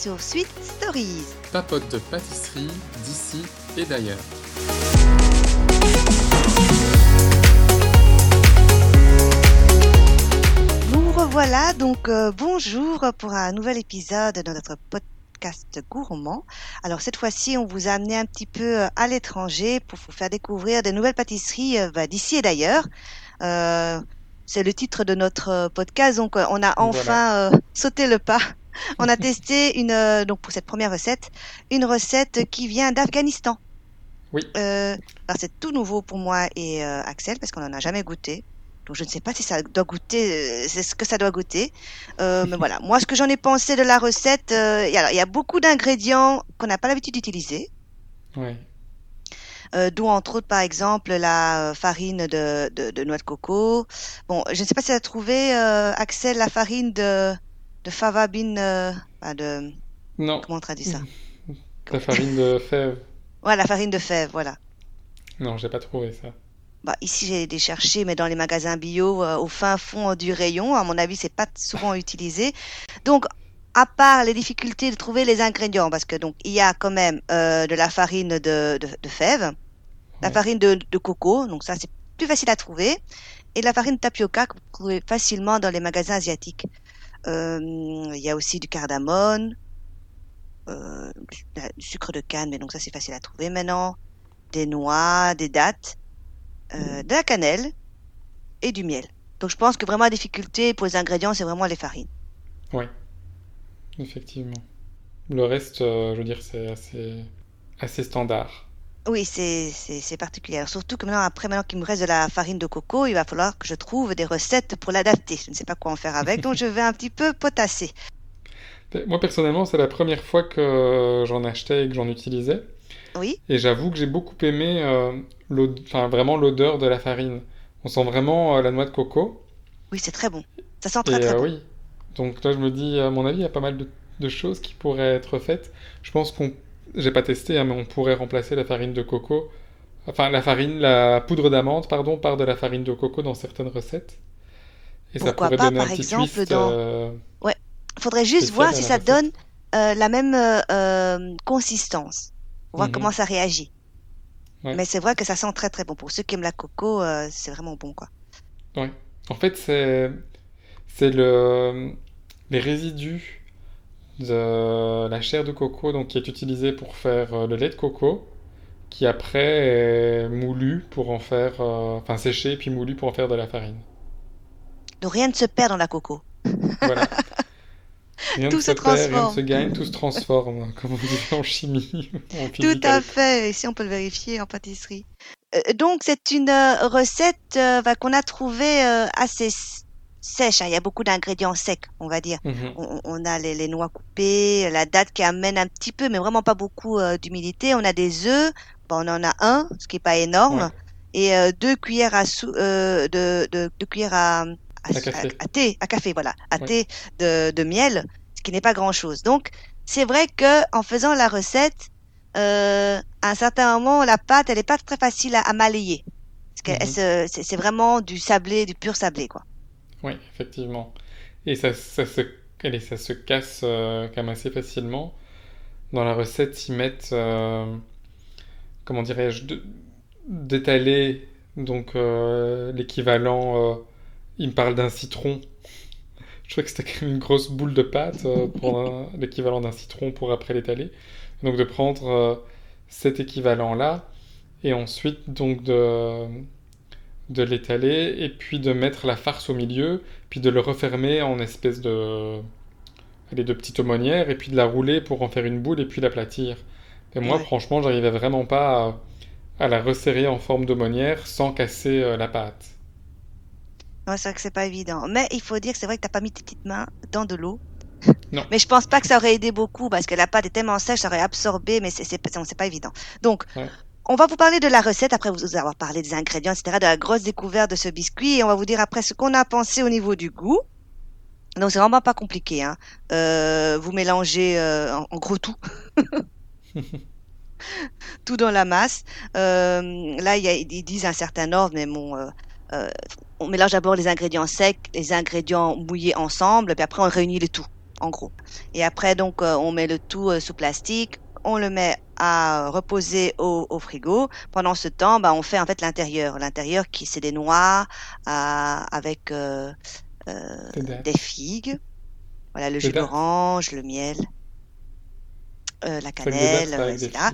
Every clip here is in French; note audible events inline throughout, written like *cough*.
Sur Sweet Stories. Papote de pâtisserie d'ici et d'ailleurs. Nous revoilà donc euh, bonjour pour un nouvel épisode de notre podcast gourmand. Alors cette fois-ci, on vous a amené un petit peu euh, à l'étranger pour vous faire découvrir de nouvelles pâtisseries euh, bah, d'ici et d'ailleurs. Euh, c'est le titre de notre podcast, donc on a enfin euh, sauté le pas. On a testé une euh, donc pour cette première recette, une recette qui vient d'Afghanistan. Oui. Euh, alors c'est tout nouveau pour moi et euh, Axel parce qu'on n'en a jamais goûté. Donc je ne sais pas si ça doit goûter, euh, c'est ce que ça doit goûter. Mais voilà, moi ce que j'en ai pensé de la recette, il y a- beaucoup d'ingrédients qu'on n'a pas l'habitude d'utiliser. Ouais. Euh, d'où entre autres par exemple la farine de, de, de noix de coco. Bon, je ne sais pas si tu as trouvé, euh, Axel, la farine de, de fava bean, euh, de, Non, comment on traduit ça? La farine de fève. Ouais, la farine de fèves, voilà. Non, j'ai pas trouvé ça. Bah, ici, j'ai été chercher, mais dans les magasins bio, euh, au fin fond du rayon, à mon avis, c'est pas souvent utilisé. Donc, à part les difficultés de trouver les ingrédients, parce que donc il y a quand même euh, de la farine de, de, de fèves, la farine de, de coco, donc ça c'est plus facile à trouver, et la farine de tapioca que vous trouvez facilement dans les magasins asiatiques. Euh, Il y a aussi du cardamone, euh, du sucre de canne, mais donc ça c'est facile à trouver maintenant, des noix, des dattes, euh, de la cannelle et du miel. Donc je pense que vraiment la difficulté pour les ingrédients, c'est vraiment les farines. Ouais, effectivement. Le reste, euh, je veux dire, c'est assez, assez standard. Oui, c'est c'est c'est particulier. Alors, surtout que maintenant, après, maintenant qu'il me reste de la farine de coco, il va falloir que je trouve des recettes pour l'adapter. Je ne sais pas quoi en faire avec, donc je vais un petit peu potasser. Mais Moi, personnellement, c'est la première fois que j'en achetais et que j'en utilisais. Oui, Et j'avoue que j'ai beaucoup aimé euh, enfin, vraiment l'odeur de la farine. On sent vraiment euh, la noix de coco. oui, c'est très bon. Ça sent Et très très euh, bon. oui. Donc là, je me dis, à mon avis, il y a pas mal de, de choses qui pourraient être faites. Je pense qu'on, j'ai pas testé, hein, mais on pourrait remplacer la farine de coco, enfin la farine, la poudre d'amande, pardon, par de la farine de coco dans certaines recettes. Et ça Pourquoi pourrait pas, donner un par petit exemple, twist. dans- euh, Il faudrait juste voir si ça recette. donne euh, la même euh, euh, consistance. Voir Mhm. comment ça réagit. Ouais. Mais c'est vrai que ça sent très très bon. Pour ceux qui aiment la coco, c'est vraiment bon quoi. Ouais. En fait, c'est c'est le les résidus de la chair de coco donc qui est utilisée pour faire euh, le lait de coco qui après est moulu pour en faire euh, enfin séché puis moulu pour en faire de la farine. Donc rien ne se perd dans la coco. Voilà. *laughs* Rien Tout ne se perd, rien ne transforme. se gagne, tout se transforme, *laughs* comme on dit en chimie, en Tout à fait. Ici, on peut le vérifier en pâtisserie. Euh, donc, c'est une recette euh, bah, qu'on a trouvée assez sèche. hein. Il y a beaucoup d'ingrédients secs, on va dire. Mhm. On, on a les, les noix coupées, la date qui amène un petit peu, mais vraiment pas beaucoup euh, d'humidité. On a des œufs. Bon, on en a un, ce qui est pas énorme, Ouais. et euh, deux cuillères à sou- euh, de, de cuillères à, à, À café. à thé, à café, voilà, à Ouais. thé de, de miel, ce qui n'est pas grand chose. Donc, c'est vrai que en faisant la recette, euh, à un certain moment, la pâte, elle est pas très facile à, à malayer. Parce que Mhm. elle se- c'est c'est vraiment du sablé, du pur sablé, quoi. Oui, effectivement. Et ça, ça se, allez, ça se casse euh, quand même assez facilement. Dans la recette, ils mettent, euh, comment dirais-je, d'étaler, euh, l'équivalent, euh, ils me parlent d'un citron. Je crois que c'était quand même une grosse boule de pâte pour *laughs* l'équivalent d'un citron pour après l'étaler. Donc de prendre cet équivalent-là et ensuite donc de, de l'étaler et puis de mettre la farce au milieu, puis de le refermer en espèce de, allez, de petite aumônière et puis de la rouler pour en faire une boule et puis l'aplatir. Et moi, Ouais. franchement, j'arrivais vraiment pas à, à la resserrer en forme d'aumônière sans casser euh, la pâte. Ouais, c'est vrai que c'est pas évident. Mais il faut dire que c'est vrai que t'as pas mis tes petites mains dans de l'eau. *laughs* Non. Mais je pense pas que ça aurait aidé beaucoup parce que la pâte est tellement sèche, ça aurait absorbé, mais c'est c'est c'est- c'est pas évident. Donc, Ouais. On va vous parler de la recette après vous avoir parlé des ingrédients, etc., de la grosse découverte de ce biscuit, et on va vous dire après ce qu'on a pensé au niveau du goût. Donc, c'est vraiment pas compliqué. Hein. Euh, vous mélangez euh, en, en gros tout. *laughs* tout dans la masse. Euh, là, y a- ils disent un certain ordre, mais bon, euh, euh, on mélange d'abord les ingrédients secs, les ingrédients mouillés ensemble, puis après on réunit le tout. en gros. Et après, donc, euh, on met le tout sous plastique, on le met à reposer au, au frigo. Pendant ce temps, bah, on fait en fait l'intérieur. L'intérieur qui c'est des noix euh, avec euh, euh, Des figues. Voilà, le jus d'orange, le miel, euh, la dates, cannelle, etc.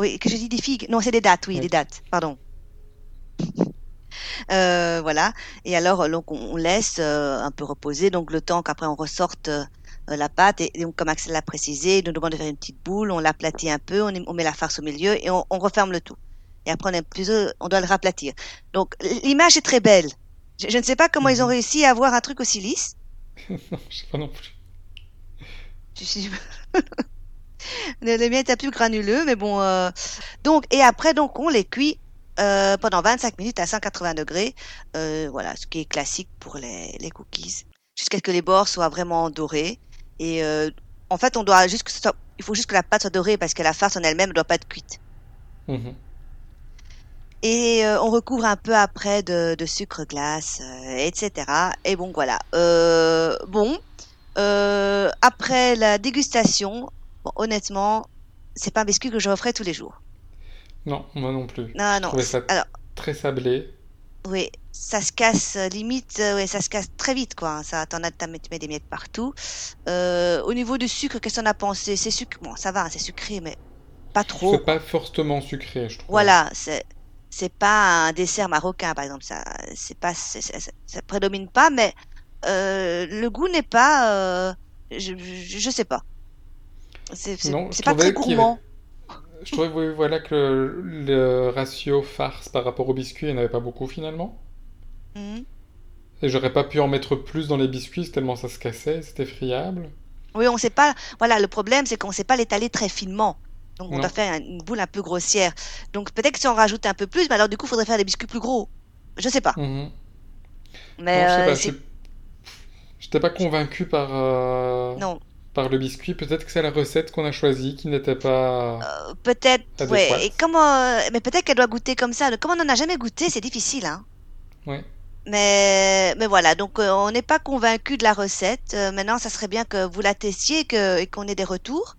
Oui, que je dis des figues. Non, c'est des dattes, oui, des dattes. Pardon. *laughs* Euh, voilà. Et alors, donc, on laisse euh, un peu reposer, donc le temps qu'après on ressorte la pâte. Et, et donc, comme Axel l'a précisé, il nous demande de faire une petite boule, on l'aplatit un peu, on, met la farce au milieu et on, on referme le tout. Et après, on, est plutôt, on doit le raplatir. Donc, l'image est très belle. Je, je ne sais pas comment ils ont Mhm. réussi à avoir un truc aussi lisse. *laughs* non, je sais pas non plus. Je suis- *laughs* le, le mien était plus granuleux, mais bon. euh, Donc, et après, donc, on les cuit euh, pendant 25 minutes à 180 degrés. Euh, voilà, ce qui est classique pour les, les cookies. Jusqu'à ce que les bords soient vraiment dorés. Et euh, en fait, on doit juste que ce soit- il faut juste que la pâte soit dorée parce que la farce en elle-même ne doit pas être cuite. Mhm. Et euh, on recouvre un peu après de, de sucre glace, euh, etc. Et bon, voilà. Euh, bon, après la dégustation, bon, honnêtement, c'est pas un biscuit que je referai tous les jours. Non, moi non plus. Non, non. ça Alors, très sablé. Oui, ça se casse euh, limite, euh, ouais, ça se casse très vite, quoi. hein. Ça, t'en as, t'as- tu mets des miettes partout. Euh, au niveau du sucre, qu'est-ce qu'on a pensé? C'est sucré, bon, ça va, hein, c'est sucré, mais pas trop. C'est pas fortement sucré, je trouve. Voilà, c'est c'est pas un dessert marocain par exemple, ça c'est pas c'est- c'est- c'est- ça prédomine pas, mais euh, le goût n'est pas, euh, je, je je sais pas, c'est c'est Non, je c'est pas très trouvais qu'il y avait- gourmand. Je trouvais oui, voilà, que le, le ratio farce par rapport au biscuit, il n'y en avait pas beaucoup finalement. Mhm. Et j'aurais pas pu en mettre plus dans les biscuits tellement ça se cassait, c'était friable. Oui, on sait pas. Voilà, le problème c'est qu'on sait pas l'étaler très finement. Donc on Non. doit faire une boule un peu grossière. Donc peut-être que si on rajoute un peu plus, mais alors du coup, il faudrait faire des biscuits plus gros. Je sais pas. Mhm. Mais Non, je sais euh, pas, c'est je- j'étais pas convaincu par, euh, non, par le biscuit. Peut-être que c'est la recette qu'on a choisie qui n'était pas Euh, peut-être ouais. Et comment euh, mais peut-être qu'elle doit goûter comme ça. Comme on n'en a jamais goûté, c'est difficile hein. Ouais. Mais, mais voilà, donc euh, on n'est pas convaincu de la recette. Euh, maintenant, ça serait bien que vous la testiez que, et qu'on ait des retours.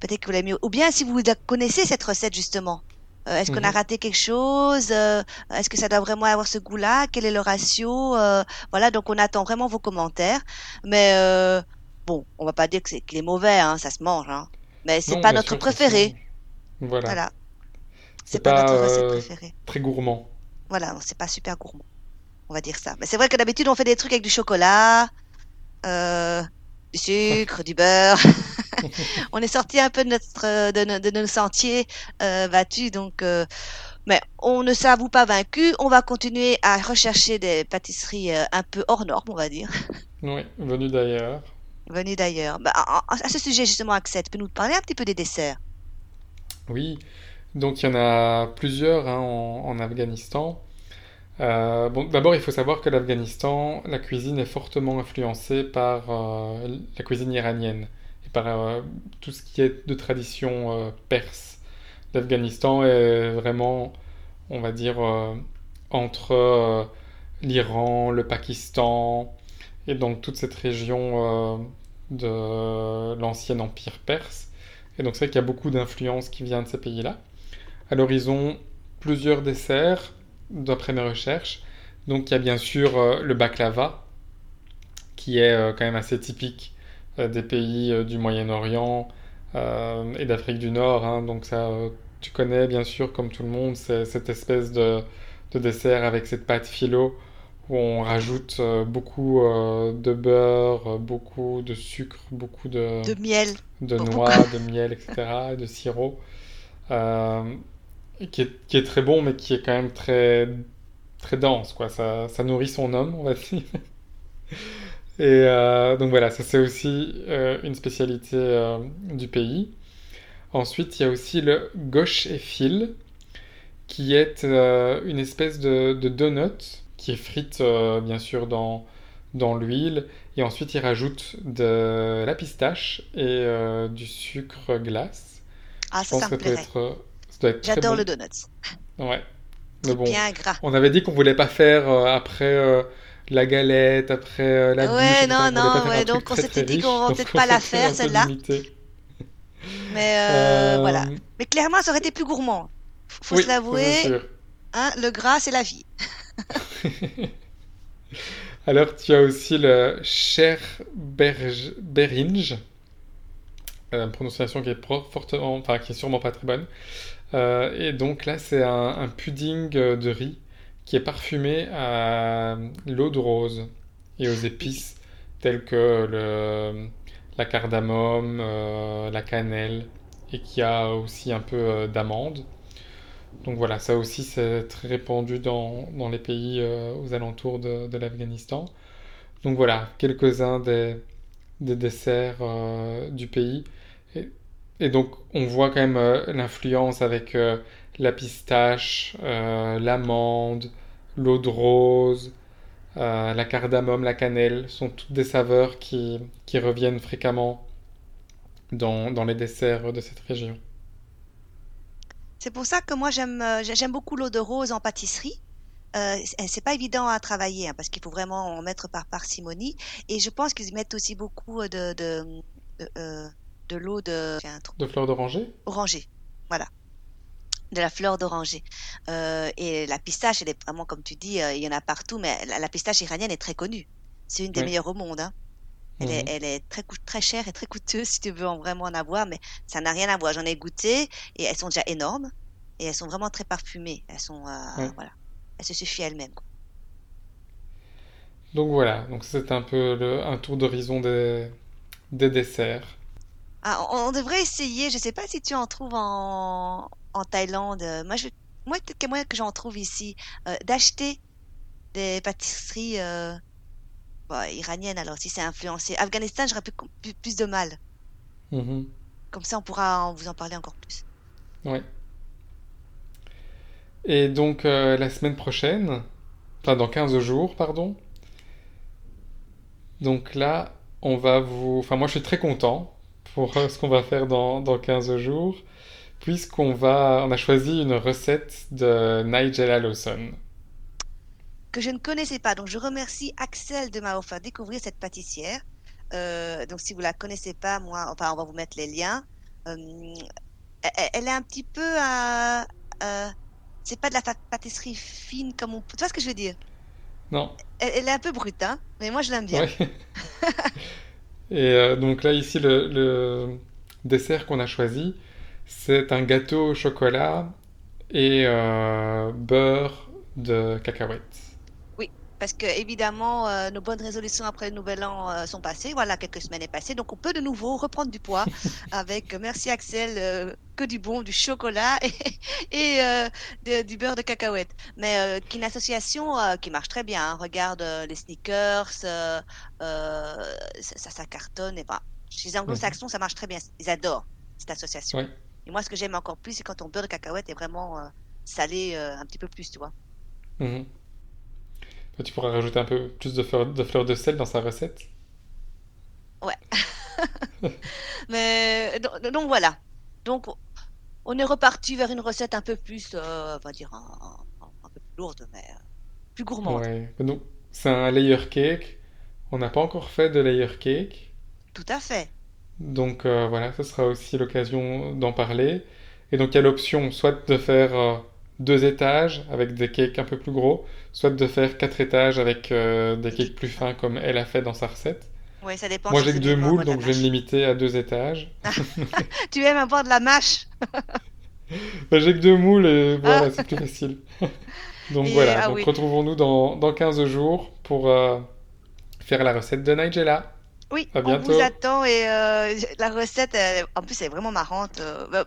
Peut-être que vous l'avez mieux. Ou bien si vous la connaissez cette recette justement. Euh, est-ce qu'on a Mhm. raté quelque chose? Est-ce que ça doit vraiment avoir ce goût-là? Quel est le ratio? Voilà, donc on attend vraiment vos commentaires. Mais bon, on va pas dire que c'est qu'il est mauvais, hein, ça se mange. Hein. Mais c'est pas notre sûr, préféré. Voilà. Voilà, C'est pas, pas notre recette euh, préférée. très gourmand. Voilà, c'est pas super gourmand. On va dire ça. Mais c'est vrai que d'habitude, on fait des trucs avec du chocolat, euh, du sucre, du beurre. *laughs* on est sorti un peu de notre, euh, de, nos- de nos sentiers euh, battus, donc. euh, mais on ne s'avoue pas vaincu. On va continuer à rechercher des pâtisseries un peu hors normes, on va dire, Oui, venu d'ailleurs. Venues d'ailleurs. Bah, à, ce sujet justement, Axel, tu peux nous parler un petit peu des desserts? Oui, donc il y en a plusieurs hein, en, Afghanistan. Euh, bon, d'abord, il faut savoir que l'Afghanistan, la cuisine est fortement influencée par euh, la cuisine iranienne et par euh, tout ce qui est de tradition perse. L'Afghanistan est vraiment, on va dire, entre l'Iran, le Pakistan et donc toute cette région euh, de l'ancien empire perse. Et donc c'est vrai qu'il y a beaucoup d'influence qui vient de ces pays-là. Ils ont plusieurs desserts, d'après mes recherches. Donc il y a bien sûr euh, le baklava, qui est euh, quand même assez typique des pays du Moyen-Orient et d'Afrique du Nord. hein. Donc ça, tu connais bien sûr comme tout le monde, cette espèce de, de dessert avec cette pâte phyllo où on rajoute euh, beaucoup euh, de beurre, euh, beaucoup de sucre, beaucoup de De miel. de noix, *laughs* de miel, etc., et de sirop, euh, qui est, qui est très bon, mais qui est quand même très, très dense, quoi. Ça, ça nourrit son homme, on va dire. *laughs* Et euh, donc voilà, ça c'est aussi euh, une spécialité du pays. Ensuite, il y a aussi le gauche et fil, qui est une espèce de, de donut qui est frite euh, bien sûr dans, dans l'huile et ensuite ils rajoutent de la pistache et euh, du sucre glace. Ah, ça, ça me plairait. être, ça J'adore bon. le donuts. Ouais. Mais bon, Bien gras. on avait dit qu'on voulait pas faire euh, après la galette, après la Ouais, non, non, ouais. Donc on s'était dit qu'on donc peut-être pas la faire celle-là. Mais voilà. Mais clairement, ça aurait été plus gourmand. Faut se oui, l'avouer, hein, le gras, c'est la vie. *laughs* Alors, tu as aussi le Cher Beringe, euh, prononciation qui est fortement, enfin, qui est sûrement pas très bonne. Euh, et donc là, c'est un, pudding de riz qui est parfumé à l'eau de rose et aux épices telles que la cardamome, euh, la cannelle et qui a aussi un peu d'amande. Donc voilà, ça aussi c'est très répandu dans, les pays euh, aux alentours de, l'Afghanistan. Donc voilà, quelques-uns des, des desserts euh, du pays. Et, donc on voit quand même euh, l'influence avec la pistache, l'amande, l'eau de rose, la cardamome, la cannelle, sont toutes des saveurs qui, qui reviennent fréquemment dans, dans les desserts de cette région. C'est pour ça que moi j'aime euh, j'ai- j'aime beaucoup l'eau de rose en pâtisserie. Euh, c'est pas évident à travailler hein, parce qu'il faut vraiment en mettre par parcimonie. Et je pense qu'ils mettent aussi beaucoup euh, de de de, euh, de l'eau de De fleurs d'oranger? orangée. Voilà, de la fleur d'oranger. Euh, et la pistache, elle est vraiment comme tu dis, euh, il y en a partout, mais la, la pistache iranienne est très connue. C'est une des meilleures au monde, hein. Elle est, Mhm. elle est très, très chère et très coûteuse si tu veux en vraiment en avoir, mais ça n'a rien à voir. J'en ai goûté et elles sont déjà énormes et elles sont vraiment très parfumées. Elles sont, euh, Ouais. voilà, elles se suffisent elles-mêmes. Donc voilà, donc c'est un peu le- un tour d'horizon des, des desserts. Ah, on, on devrait essayer. Je sais pas si tu en trouves en, en Thaïlande. Moi, je, moi peut-être que moi que j'en trouve ici, euh, d'acheter des pâtisseries euh, bah, iraniennes. Alors si c'est influencé, Afghanistan, j'aurais plus, de mal. Mhm. Comme ça, on pourra vous en parler encore plus. Ouais. Et donc euh, la semaine prochaine, enfin dans 15 jours, pardon, donc là, on va vous... Enfin moi je suis très content pour euh, *laughs* ce qu'on va faire dans, dans 15 jours, puisqu'on va... On a choisi une recette de Nigella Lawson. Que je ne connaissais pas. Donc, je remercie Axel de m'avoir fait découvrir cette pâtissière. Euh, donc, si vous la connaissez pas, moi, enfin, on va vous mettre les liens. Euh, elle, elle est un petit peu, euh, euh, c'est pas de la pâtisserie fine comme on peut. Tu vois ce que je veux dire? Non? Elle, elle est un peu brute, hein, mais moi, je l'aime bien. Ouais. *laughs* Et euh, donc là, ici, le, le dessert qu'on a choisi, c'est un gâteau au chocolat et beurre de cacahuètes. Parce que évidemment, euh, nos bonnes résolutions après le Nouvel An euh, sont passées. Voilà, quelques semaines est passées, donc on peut de nouveau reprendre du poids *laughs* avec, euh, merci Axel, que du bon, du chocolat *laughs* et, et euh, de- du beurre de cacahuète. Mais euh, qui une association euh, qui marche très bien. hein. Regarde les sneakers, ça, ça, cartonne. Et ben, chez les anglo-saxons, ça marche très bien. Ils adorent cette association. Ouais. Et moi, ce que j'aime encore plus, c'est quand ton beurre de cacahuète est vraiment salé un petit peu plus, tu vois. Mhm. Toi, tu pourras rajouter un peu plus de fleurs de, sel dans sa recette. Ouais. *laughs* Mais donc, donc voilà. Donc on est reparti vers une recette un peu plus, euh, on va dire, un, un- un peu plus lourde, mais euh, plus gourmande. Ouais. Donc, c'est un layer cake. On n'a pas encore fait de layer cake. Tout à fait. Donc euh, voilà, ce sera aussi l'occasion d'en parler. Et donc il y a l'option soit de faire euh, deux étages avec des cakes un peu plus gros, soit de faire quatre étages avec euh, des cakes plus fins. comme elle a fait dans sa recette. Oui, ça dépend Moi j'ai que deux moules, donc je vais me limiter à deux étages. *laughs* Tu aimes avoir de la mâche? *laughs* Ben, j'ai que deux moules et Ah, *laughs* voilà, c'est plus facile. Donc et, voilà, ah donc oui. retrouvons-nous dans, dans 15 jours pour euh, faire la recette de Nigella. Oui, À on vous attend et euh, la recette, elle- en plus, elle est vraiment marrante. euh, bah,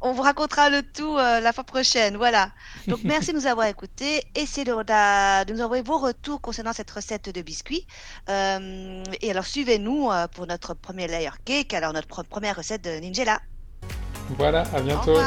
on vous racontera le tout euh, la fois prochaine. Voilà. Donc, *laughs* merci de nous avoir écoutés. Essayez de, de nous envoyer vos retours concernant cette recette de biscuits. Et alors, suivez-nous pour notre premier layer cake, alors notre pre- première recette de Nigella. Voilà, à bientôt.